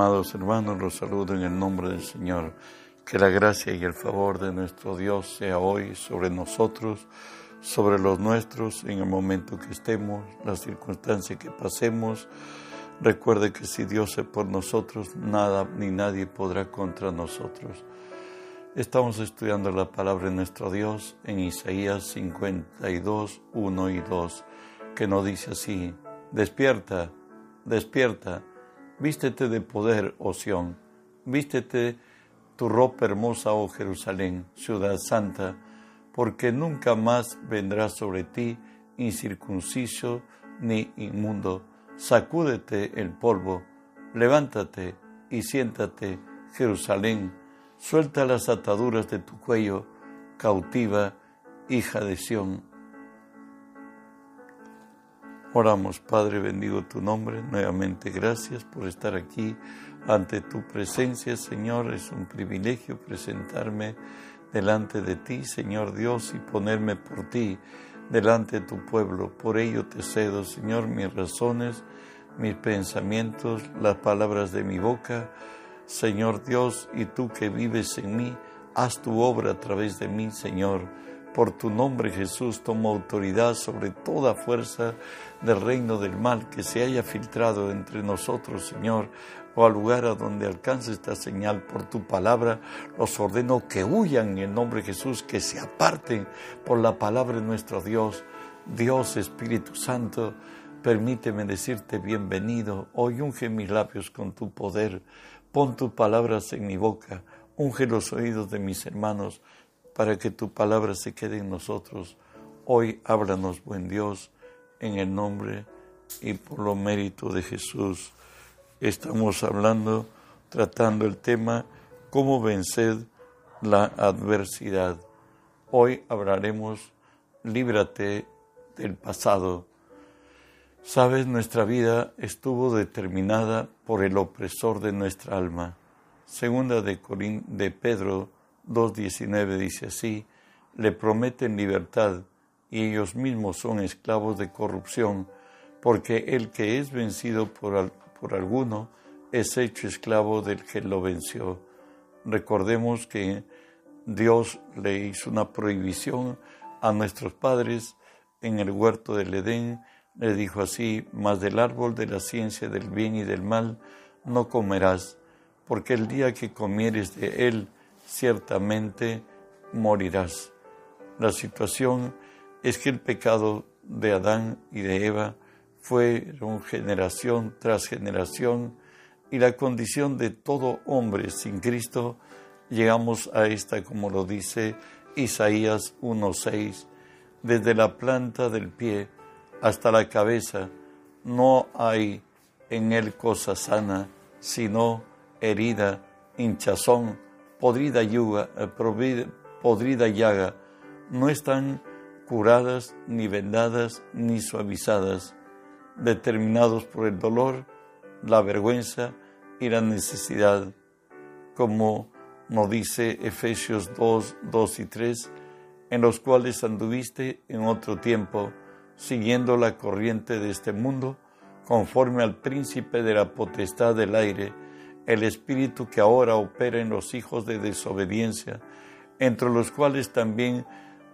Amados hermanos, los saludo en el nombre del Señor. Que la gracia y el favor de nuestro Dios sea hoy sobre nosotros, sobre los nuestros, en el momento que estemos, las circunstancias que pasemos. Recuerde que si Dios es por nosotros, nada ni nadie podrá contra nosotros. Estamos estudiando la palabra de nuestro Dios en Isaías 52, 1 y 2, que nos dice así, despierta, despierta Vístete de poder, oh Sión, vístete tu ropa hermosa, oh Jerusalén, ciudad santa, porque nunca más vendrá sobre ti incircunciso ni inmundo. Sacúdete el polvo, levántate y siéntate, Jerusalén, suelta las ataduras de tu cuello, cautiva, hija de Sión Oramos, Padre, bendigo tu nombre. Nuevamente, gracias por estar aquí ante tu presencia, Señor. Es un privilegio presentarme delante de ti, Señor Dios, y ponerme por ti delante de tu pueblo. Por ello te cedo, Señor, mis razones, mis pensamientos, las palabras de mi boca. Señor Dios, y tú que vives en mí, haz tu obra a través de mí, Señor por tu nombre Jesús tomo autoridad sobre toda fuerza del reino del mal que se haya filtrado entre nosotros, Señor, o al lugar a donde alcance esta señal por tu palabra, los ordeno que huyan en el nombre de Jesús, que se aparten por la palabra de nuestro Dios. Dios Espíritu Santo, permíteme decirte bienvenido. Hoy unge mis labios con tu poder. Pon tus palabras en mi boca. Unge los oídos de mis hermanos para que tu palabra se quede en nosotros. Hoy háblanos, buen Dios, en el nombre y por lo mérito de Jesús. Estamos hablando, tratando el tema, cómo vencer la adversidad. Hoy hablaremos, líbrate del pasado. Sabes, nuestra vida estuvo determinada por el opresor de nuestra alma. Segunda de, de Pedro 2.19 dice así, le prometen libertad y ellos mismos son esclavos de corrupción, porque el que es vencido por, por alguno es hecho esclavo del que lo venció. Recordemos que Dios le hizo una prohibición a nuestros padres en el huerto del Edén, le dijo así, mas del árbol de la ciencia del bien y del mal no comerás, porque el día que comieres de él, ciertamente morirás. La situación es que el pecado de Adán y de Eva fue generación tras generación y la condición de todo hombre sin Cristo, llegamos a esta, como lo dice Isaías 1.6, desde la planta del pie hasta la cabeza, no hay en él cosa sana, sino herida, hinchazón, podrida, yuga, eh, podrida llaga, no están curadas, ni vendadas, ni suavizadas, determinados por el dolor, la vergüenza y la necesidad, como nos dice Efesios 2, 2 y 3, en los cuales anduviste en otro tiempo, siguiendo la corriente de este mundo, conforme al príncipe de la potestad del aire, el espíritu que ahora opera en los hijos de desobediencia, entre los cuales también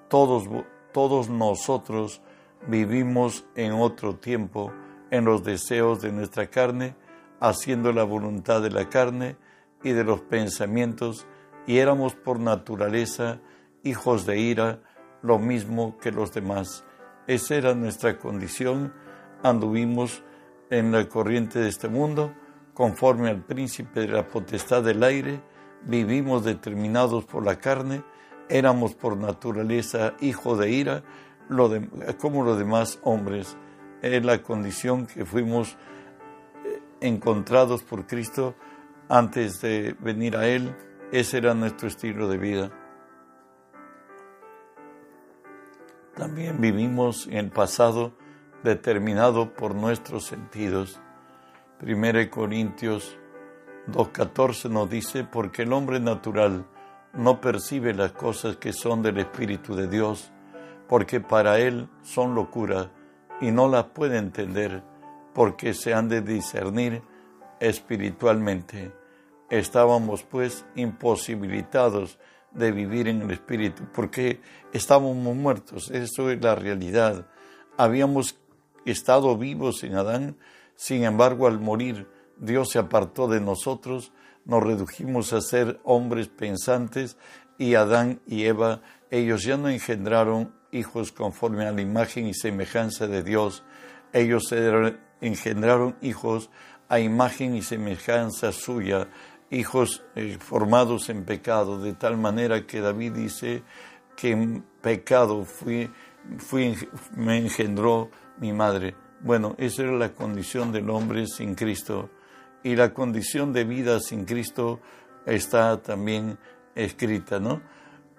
todos, todos nosotros vivimos en otro tiempo en los deseos de nuestra carne, haciendo la voluntad de la carne y de los pensamientos, y éramos por naturaleza hijos de ira, lo mismo que los demás. Esa era nuestra condición, anduvimos en la corriente de este mundo, conforme al príncipe de la potestad del aire, vivimos determinados por la carne, éramos por naturaleza hijos de ira, como los demás hombres. Es la condición que fuimos eh, encontrados por Cristo antes de venir a Él. Ese era nuestro estilo de vida. También vivimos en el pasado determinado por nuestros sentidos 1 Corintios 2.14 nos dice, porque el hombre natural no percibe las cosas que son del Espíritu de Dios, porque para él son locura y no las puede entender, porque se han de discernir espiritualmente. Estábamos pues imposibilitados de vivir en el espíritu porque estábamos muertos. Eso es la realidad. Habíamos estado vivos en Adán, sin embargo al morir Dios se apartó de nosotros, nos redujimos a ser hombres pensantes y Adán y Eva, ellos ya no engendraron hijos conforme a la imagen y semejanza de Dios, ellos engendraron hijos a imagen y semejanza suya, hijos eh, formados en pecado, de tal manera que David dice que en pecado fui, me engendró mi madre. Bueno, esa era la condición del hombre sin Cristo y la condición de vida sin Cristo está también escrita, ¿no?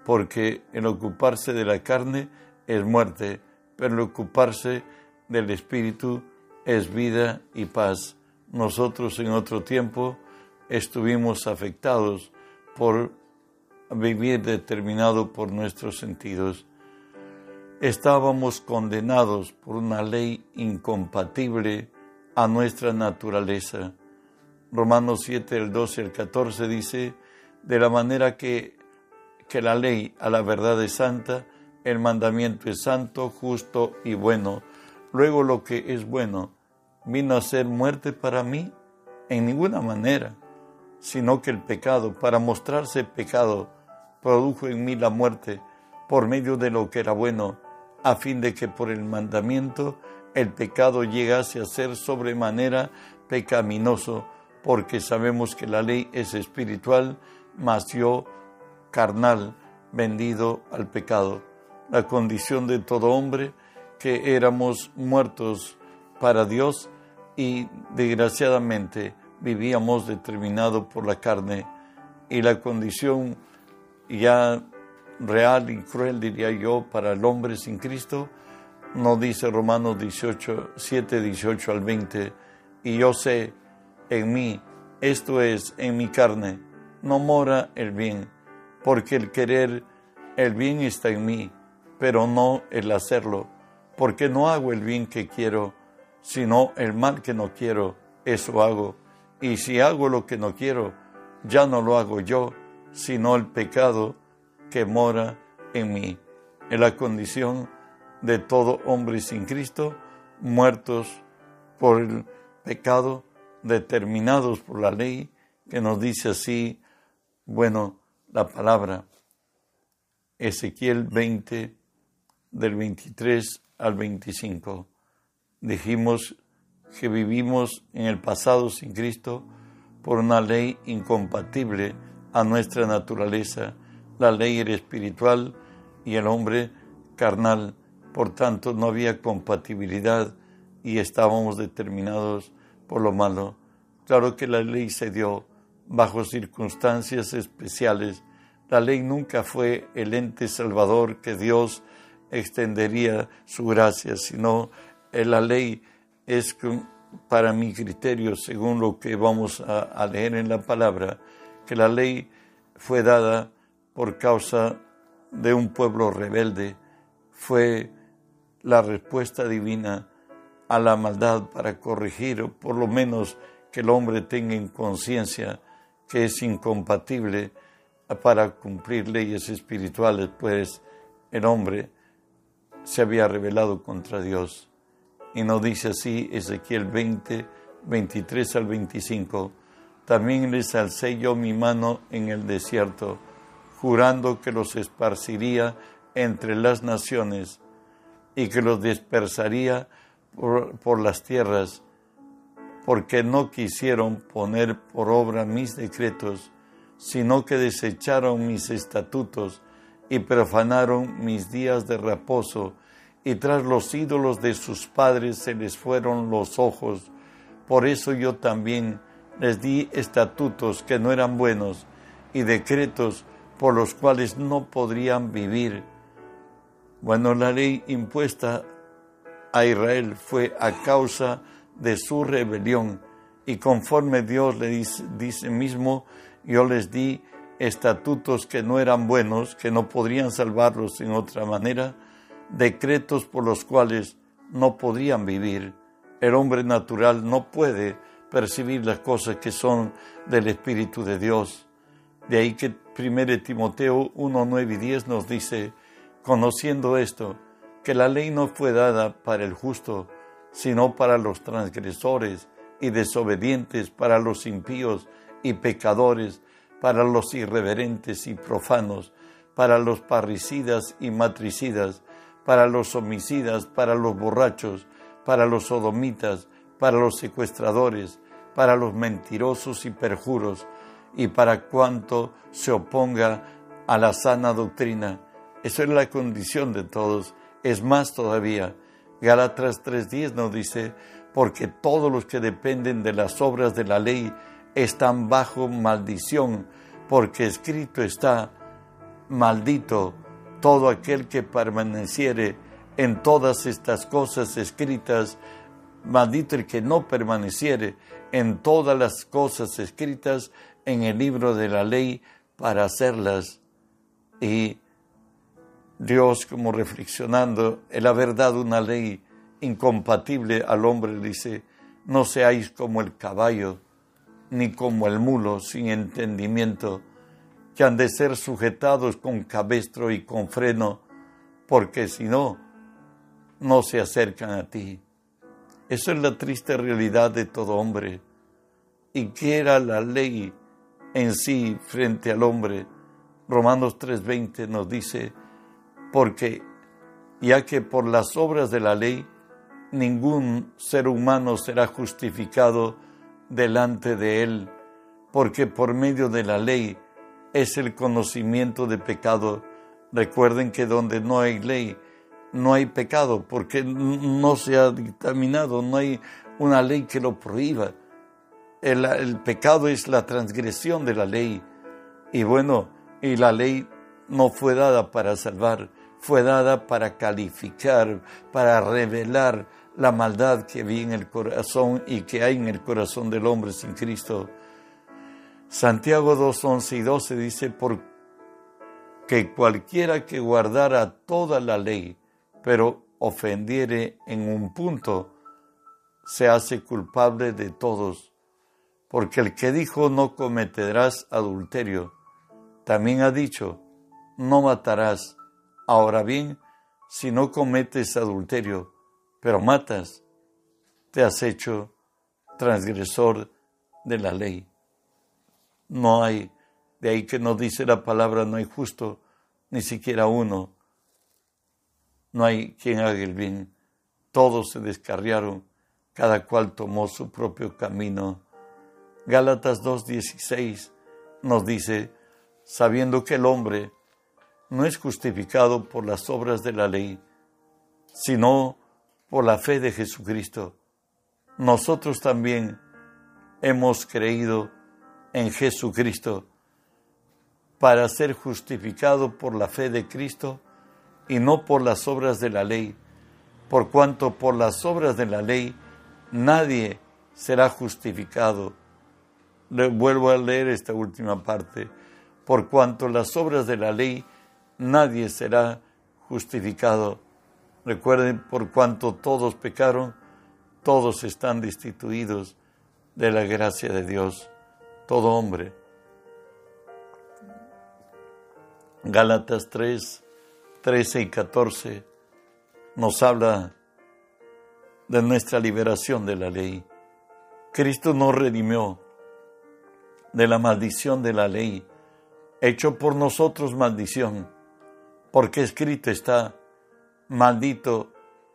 Porque el ocuparse de la carne es muerte, pero el ocuparse del Espíritu es vida y paz. Nosotros en otro tiempo estuvimos afectados por vivir determinado por nuestros sentidos. Estábamos condenados por una ley incompatible a nuestra naturaleza. Romanos 7, el 12 el 14 dice, de la manera que, que la ley a la verdad es santa, el mandamiento es santo, justo y bueno. Luego lo que es bueno vino a ser muerte para mí en ninguna manera, sino que el pecado, para mostrarse pecado, produjo en mí la muerte por medio de lo que era bueno, a fin de que por el mandamiento el pecado llegase a ser sobremanera pecaminoso, porque sabemos que la ley es espiritual, mas yo carnal, vendido al pecado. La condición de todo hombre, que éramos muertos para Dios y desgraciadamente vivíamos determinado por la carne y la condición ya real y cruel, diría yo, para el hombre sin Cristo, nos dice Romanos 18, 7, 18 al 20, y yo sé en mí, esto es, en mi carne, no mora el bien, porque el querer el bien está en mí, pero no el hacerlo, porque no hago el bien que quiero, sino el mal que no quiero, eso hago. Y si hago lo que no quiero, ya no lo hago yo, sino el pecado que mora en mí. En la condición de todo hombre sin Cristo, muertos por el pecado, determinados por la ley, que nos dice así, bueno, la palabra. Ezequiel 20, del 23 al 25. Dijimos que vivimos en el pasado sin Cristo por una ley incompatible a nuestra naturaleza. La ley era espiritual y el hombre carnal. Por tanto, no había compatibilidad y estábamos determinados por lo malo. Claro que la ley se dio bajo circunstancias especiales. La ley nunca fue el ente salvador que Dios extendería su gracia, sino la ley es para mi criterio, según lo que vamos a, leer en la palabra, que la ley fue dada por causa de un pueblo rebelde, fue la respuesta divina a la maldad para corregir, o por lo menos que el hombre tenga en conciencia que es incompatible para cumplir leyes espirituales, pues el hombre se había rebelado contra Dios. Y nos dice así Ezequiel 20, 23 al 25. También les alcé yo mi mano en el desierto, jurando que los esparciría entre las naciones y que los dispersaría por, las tierras, porque no quisieron poner por obra mis decretos, sino que desecharon mis estatutos y profanaron mis días de reposo y tras los ídolos de sus padres se les fueron los ojos. Por eso yo también les di estatutos que no eran buenos y decretos por los cuales no podrían vivir. Bueno, la ley impuesta a Israel fue a causa de su rebelión y conforme Dios le dice, dice mismo, yo les di estatutos que no eran buenos, que no podrían salvarlos en otra manera, decretos por los cuales no podrían vivir. El hombre natural no puede percibir las cosas que son del Espíritu de Dios. De ahí que 1 Timoteo 1, 9 y 10 nos dice, conociendo esto, que la ley no fue dada para el justo, sino para los transgresores y desobedientes, para los impíos y pecadores, para los irreverentes y profanos, para los parricidas y matricidas, para los homicidas, para los borrachos, para los sodomitas, para los secuestradores, para los mentirosos y perjuros, y para cuanto se oponga a la sana doctrina. Eso es la condición de todos. Es más todavía. Gálatas 3.10 nos dice, porque todos los que dependen de las obras de la ley están bajo maldición, porque escrito está, maldito todo aquel que permaneciere en todas estas cosas escritas, maldito el que no permaneciere en todas las cosas escritas en el libro de la ley para hacerlas. Y Dios, como reflexionando, el haber dado una ley incompatible al hombre, dice, no seáis como el caballo, ni como el mulo sin entendimiento, que han de ser sujetados con cabestro y con freno, porque si no, no se acercan a ti. Eso es la triste realidad de todo hombre. ¿Y qué era la ley en sí frente al hombre? Romanos 3:20 nos dice, porque ya que por las obras de la ley ningún ser humano será justificado delante de él, porque por medio de la ley es el conocimiento de pecado. Recuerden que donde no hay ley, no hay pecado porque no se ha dictaminado, no hay una ley que lo prohíba. El, pecado es la transgresión de la ley. Y bueno, y la ley no fue dada para salvar, fue dada para calificar, para revelar la maldad que vi en el corazón y que hay en el corazón del hombre sin Cristo. Santiago 2, 11 y 12 dice, porque cualquiera que guardara toda la ley, pero ofendiere en un punto, se hace culpable de todos, porque el que dijo no cometerás adulterio, también ha dicho, no matarás. Ahora bien, si no cometes adulterio, pero matas, te has hecho transgresor de la ley. No hay, de ahí que nos dice la palabra, no hay justo, ni siquiera uno no hay quien haga el bien. Todos se descarriaron, cada cual tomó su propio camino. Gálatas 2.16 nos dice, sabiendo que el hombre no es justificado por las obras de la ley, sino por la fe de Jesucristo. Nosotros también hemos creído en Jesucristo para ser justificado por la fe de Cristo y no por las obras de la ley, por cuanto por las obras de la ley nadie será justificado. Vuelvo a leer esta última parte. Por cuanto las obras de la ley nadie será justificado. Recuerden, por cuanto todos pecaron, todos están destituidos de la gracia de Dios, todo hombre. Gálatas 3, 13 y 14 nos habla de nuestra liberación de la ley. Cristo nos redimió de la maldición de la ley, hecho por nosotros maldición, porque escrito está, maldito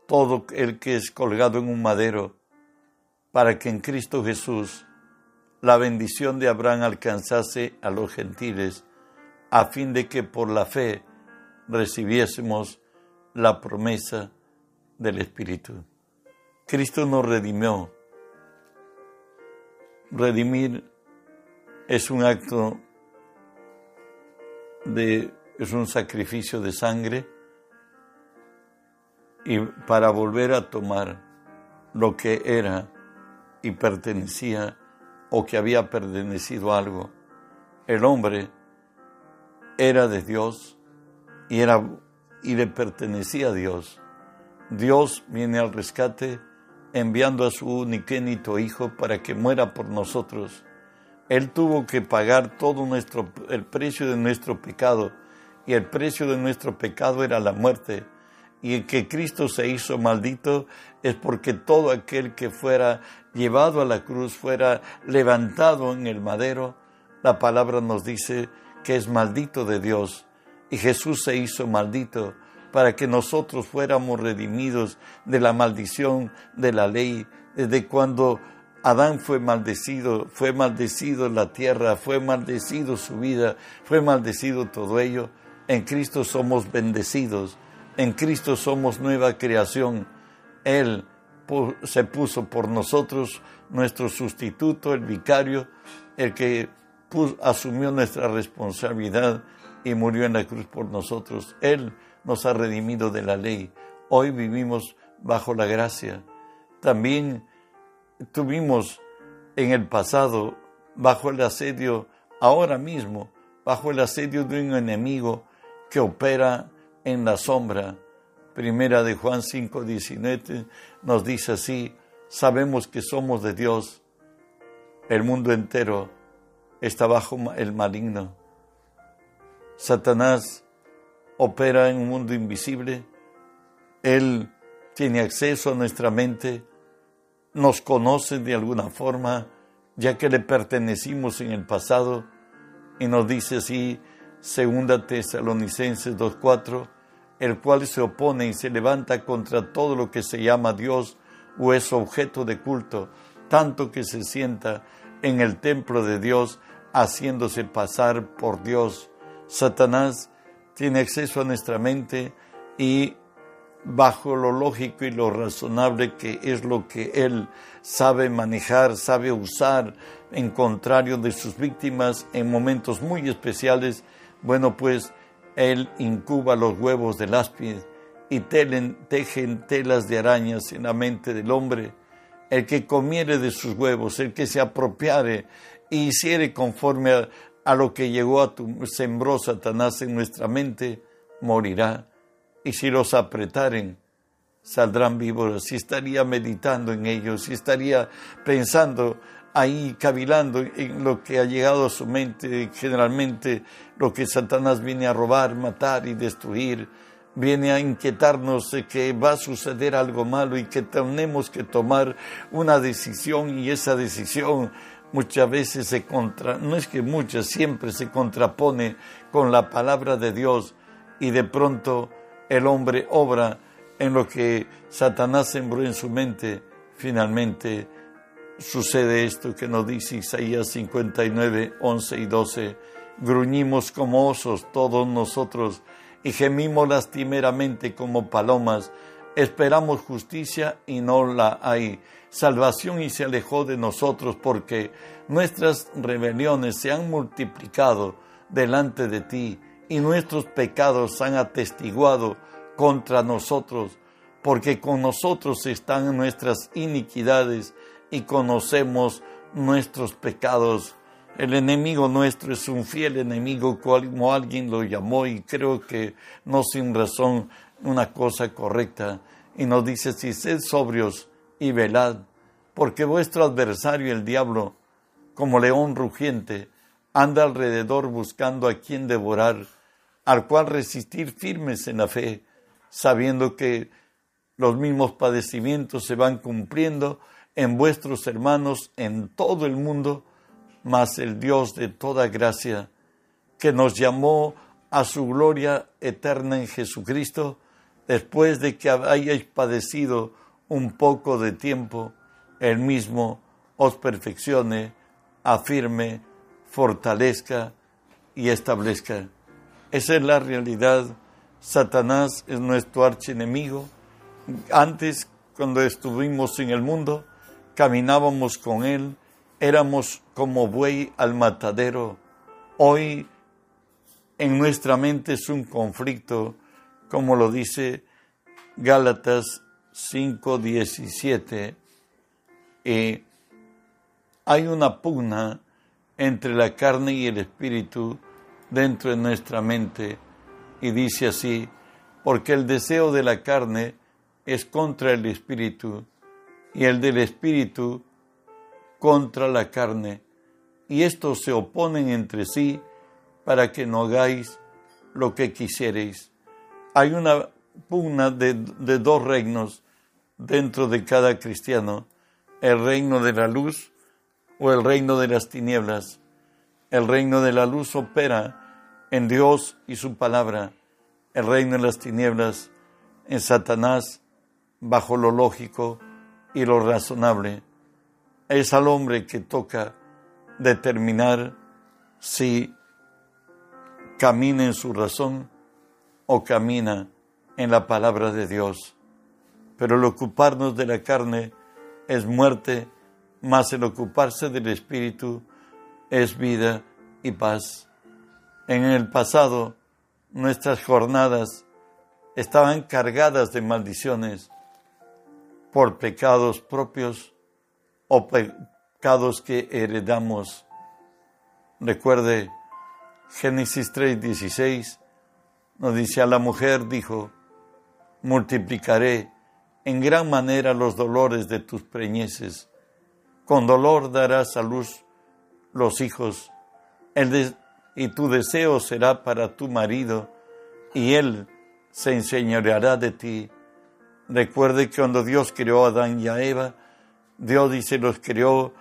todo el que es colgado en un madero, para que en Cristo Jesús la bendición de Abraham alcanzase a los gentiles, a fin de que por la fe recibiésemos la promesa del Espíritu. Cristo nos redimió. Redimir es un acto de, es un sacrificio de sangre y para volver a tomar lo que era y pertenecía o que había pertenecido a algo. El hombre era de Dios y, era, y le pertenecía a Dios. Dios viene al rescate enviando a su unigénito Hijo para que muera por nosotros. Él tuvo que pagar todo nuestro, el precio de nuestro pecado, y el precio de nuestro pecado era la muerte. Y el que Cristo se hizo maldito es porque todo aquel que fuera llevado a la cruz, fuera levantado en el madero, la palabra nos dice que es maldito de Dios. Y Jesús se hizo maldito para que nosotros fuéramos redimidos de la maldición de la ley, desde cuando Adán fue maldecido, fue maldecido la tierra, fue maldecido su vida, fue maldecido todo ello. En Cristo somos bendecidos, en Cristo somos nueva creación. Él se puso por nosotros nuestro sustituto, el vicario, el que asumió nuestra responsabilidad y murió en la cruz por nosotros. Él nos ha redimido de la ley. Hoy vivimos bajo la gracia. También tuvimos en el pasado bajo el asedio, ahora mismo, bajo el asedio de un enemigo que opera en la sombra. Primera de Juan 5, 19 nos dice así, sabemos que somos de Dios, el mundo entero está bajo el maligno. Satanás opera en un mundo invisible, Él tiene acceso a nuestra mente, nos conoce de alguna forma, ya que le pertenecimos en el pasado, y nos dice así, segunda Tesalonicenses 2.4, el cual se opone y se levanta contra todo lo que se llama Dios o es objeto de culto, tanto que se sienta en el templo de Dios haciéndose pasar por Dios. Satanás tiene acceso a nuestra mente y bajo lo lógico y lo razonable que es lo que él sabe manejar, sabe usar en contrario de sus víctimas en momentos muy especiales, bueno pues él incuba los huevos del áspid y tejen telas de arañas en la mente del hombre. El que comiere de sus huevos, el que se apropiare y hiciere conforme a, a lo que llegó a tu, sembró Satanás en nuestra mente, morirá. Y si los apretaren, saldrán vivos. Si estaría meditando en ellos, si estaría pensando ahí, cavilando en lo que ha llegado a su mente, generalmente lo que Satanás viene a robar, matar y destruir, viene a inquietarnos de que va a suceder algo malo y que tenemos que tomar una decisión y esa decisión muchas veces se contra, no es que muchas, siempre se contrapone con la palabra de Dios y de pronto el hombre obra en lo que Satanás sembró en su mente, finalmente sucede esto que nos dice Isaías 59, 11 y 12. Gruñimos como osos todos nosotros y gemimos lastimeramente como palomas. Esperamos justicia y no la hay salvación y se alejó de nosotros porque nuestras rebeliones se han multiplicado delante de ti y nuestros pecados han atestiguado contra nosotros, porque con nosotros están nuestras iniquidades y conocemos nuestros pecados. El enemigo nuestro es un fiel enemigo, como alguien lo llamó, y creo que no sin razón una cosa correcta. Y nos dice, si sed sobrios, y velad, porque vuestro adversario el diablo, como león rugiente, anda alrededor buscando a quien devorar, al cual resistir firmes en la fe, sabiendo que los mismos padecimientos se van cumpliendo en vuestros hermanos en todo el mundo, mas el Dios de toda gracia, que nos llamó a su gloria eterna en Jesucristo, después de que hayáis padecido un poco de tiempo, Él mismo os perfeccione, afirme, fortalezca y establezca. Esa es la realidad. Satanás es nuestro archienemigo. Antes, cuando estuvimos en el mundo, caminábamos con Él, éramos como buey al matadero. Hoy en nuestra mente es un conflicto, como lo dice Gálatas 5:17, y hay una pugna entre la carne y el espíritu dentro de nuestra mente y dice así, porque el deseo de la carne es contra el espíritu y el del Espíritu contra la carne, y estos se oponen entre sí para que no hagáis lo que quisierais. Hay una pugna de, de dos reinos dentro de cada cristiano, el reino de la luz o el reino de las tinieblas. El reino de la luz opera en Dios y su palabra, el reino de las tinieblas en Satanás bajo lo lógico y lo razonable. Es al hombre que toca determinar si camina en su razón o camina en la palabra de Dios. Pero el ocuparnos de la carne es muerte, más el ocuparse del Espíritu es vida y paz. En el pasado, nuestras jornadas estaban cargadas de maldiciones por pecados propios o pecados que heredamos. Recuerde, Génesis 3:16 nos dice a la mujer, dijo, multiplicaré en gran manera los dolores de tus preñeces. Con dolor darás a luz los hijos, y tu deseo será para tu marido, y él se enseñoreará de ti. Recuerde que cuando Dios creó a Adán y a Eva, Dios dice los creó,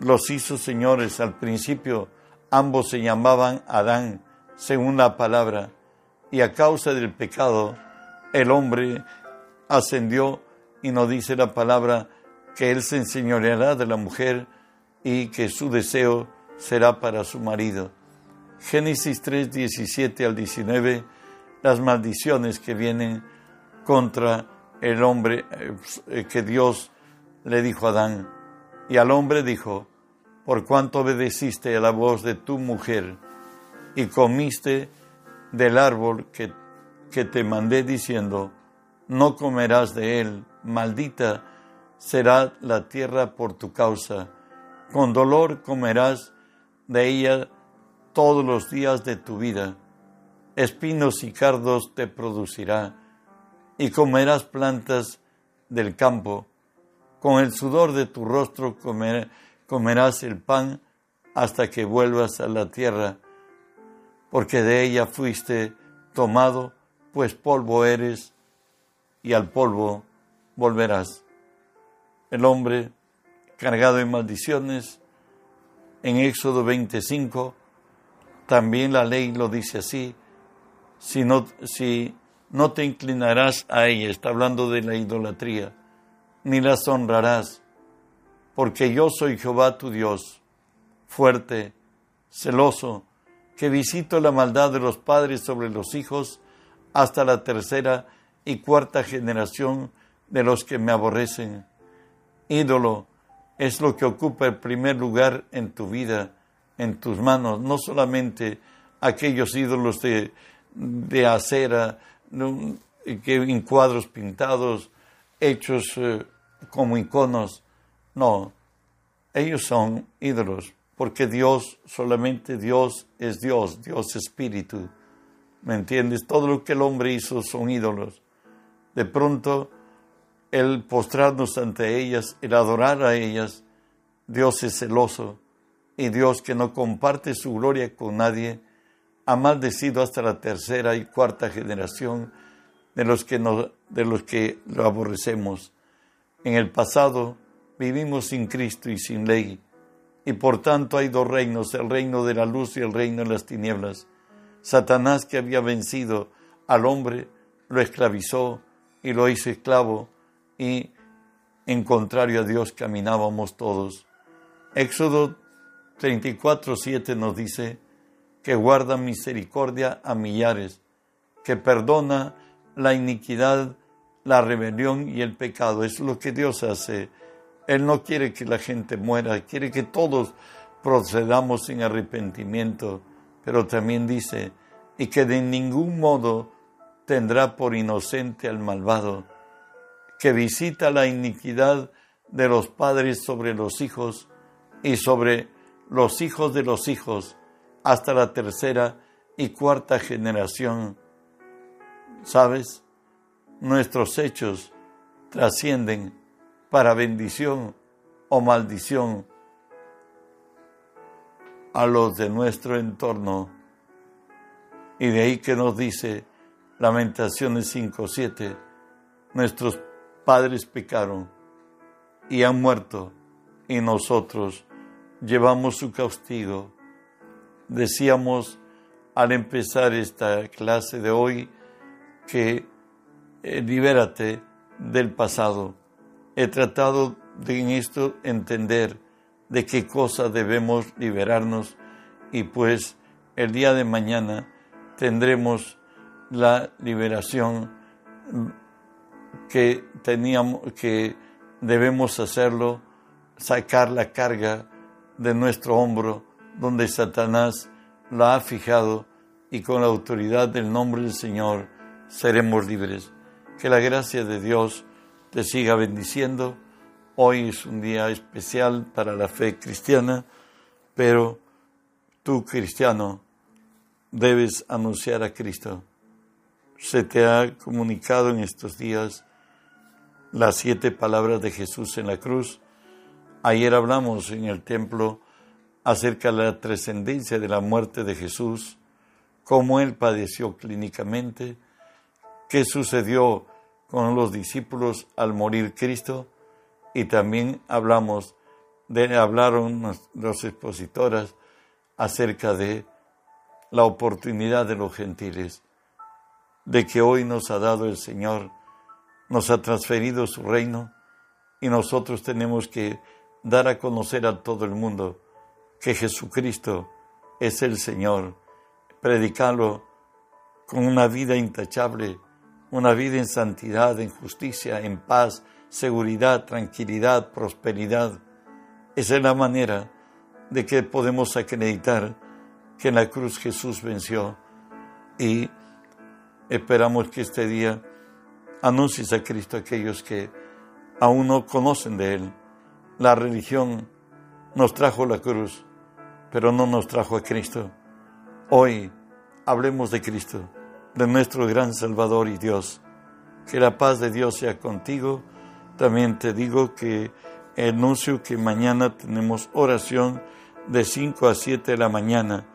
los hizo señores. Al principio ambos se llamaban Adán, según la palabra, y a causa del pecado, el hombre ascendió y nos dice la palabra que él se enseñoreará de la mujer y que su deseo será para su marido. Génesis 3, 17 al 19, las maldiciones que vienen contra el hombre eh, que Dios le dijo a Adán. Y al hombre dijo, por cuanto obedeciste a la voz de tu mujer y comiste del árbol que, que te mandé diciendo, no comerás de él, maldita será la tierra por tu causa, con dolor comerás de ella todos los días de tu vida, espinos y cardos te producirá, y comerás plantas del campo, con el sudor de tu rostro comerás el pan hasta que vuelvas a la tierra, porque de ella fuiste tomado, pues polvo eres y al polvo volverás. El hombre cargado de maldiciones, en Éxodo 25, también la ley lo dice así, si no, si no te inclinarás a ella, está hablando de la idolatría, ni las honrarás, porque yo soy Jehová tu Dios, fuerte, celoso, que visito la maldad de los padres sobre los hijos hasta la tercera y cuarta generación de los que me aborrecen. Ídolo es lo que ocupa el primer lugar en tu vida, en tus manos, no solamente aquellos ídolos de, de acera, que en cuadros pintados, hechos eh, como iconos. No, ellos son ídolos, porque Dios, solamente Dios es Dios, Dios espíritu. ¿Me entiendes? Todo lo que el hombre hizo son ídolos. De pronto, el postrarnos ante ellas, el adorar a ellas, Dios es celoso y Dios que no comparte su gloria con nadie, ha maldecido hasta la tercera y cuarta generación de los que, de los que lo aborrecemos. En el pasado vivimos sin Cristo y sin ley, y por tanto hay dos reinos, el reino de la luz y el reino de las tinieblas. Satanás que había vencido al hombre, lo esclavizó y lo hizo esclavo, y en contrario a Dios caminábamos todos. Éxodo 34, 7 nos dice que guarda misericordia a millares, que perdona la iniquidad, la rebelión y el pecado. Es lo que Dios hace. Él no quiere que la gente muera, quiere que todos procedamos sin arrepentimiento, pero también dice, y que de ningún modo tendrá por inocente al malvado, que visita la iniquidad de los padres sobre los hijos y sobre los hijos de los hijos hasta la tercera y cuarta generación. ¿Sabes? Nuestros hechos trascienden para bendición o maldición a los de nuestro entorno. Y de ahí que nos dice Lamentaciones 5:7, nuestros padres pecaron y han muerto, y nosotros llevamos su castigo. Decíamos al empezar esta clase de hoy que eh, libérate del pasado. He tratado de en esto entender de qué cosa debemos liberarnos y pues el día de mañana tendremos la liberación que teníamos que debemos hacerlo sacar la carga de nuestro hombro donde Satanás la ha fijado y con la autoridad del nombre del Señor seremos libres. Que la gracia de Dios te siga bendiciendo. Hoy es un día especial para la fe cristiana, pero tú cristiano debes anunciar a Cristo. Se te ha comunicado en estos días las siete palabras de Jesús en la cruz. Ayer hablamos en el templo acerca de la trascendencia de la muerte de Jesús, cómo él padeció clínicamente, qué sucedió con los discípulos al morir Cristo y también hablamos de hablaron los expositoras acerca de la oportunidad de los gentiles, de que hoy nos ha dado el Señor, nos ha transferido su reino y nosotros tenemos que dar a conocer a todo el mundo que Jesucristo es el Señor, predicarlo con una vida intachable, una vida en santidad, en justicia, en paz, seguridad, tranquilidad, prosperidad. Esa es la manera de que podemos acreditar que en la cruz Jesús venció y esperamos que este día anuncies a Cristo a aquellos que aún no conocen de Él. La religión nos trajo la cruz, pero no nos trajo a Cristo. Hoy hablemos de Cristo de nuestro gran Salvador y Dios. Que la paz de Dios sea contigo. También te digo que anuncio que mañana tenemos oración de 5 a 7 de la mañana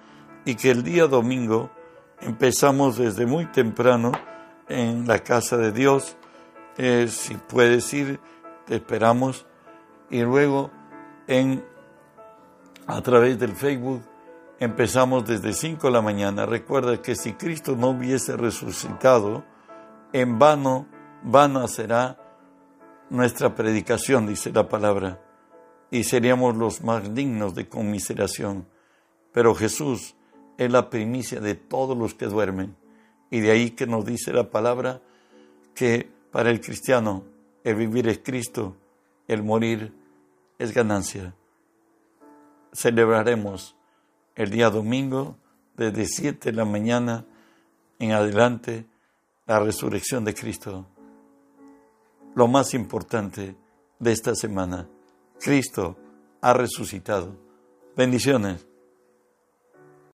y que el día domingo empezamos desde muy temprano en la casa de Dios. Eh, si puedes ir, te esperamos. Y luego en, a través del Facebook empezamos desde 5 de la mañana. Recuerda que si Cristo no hubiese resucitado, en vano, vana será nuestra predicación, dice la palabra, y seríamos los más dignos de conmiseración. Pero Jesús es la primicia de todos los que duermen. Y de ahí que nos dice la palabra que para el cristiano el vivir es Cristo, el morir es ganancia. Celebraremos el día domingo, desde 7 de la mañana en adelante, la resurrección de Cristo. Lo más importante de esta semana, Cristo ha resucitado. Bendiciones.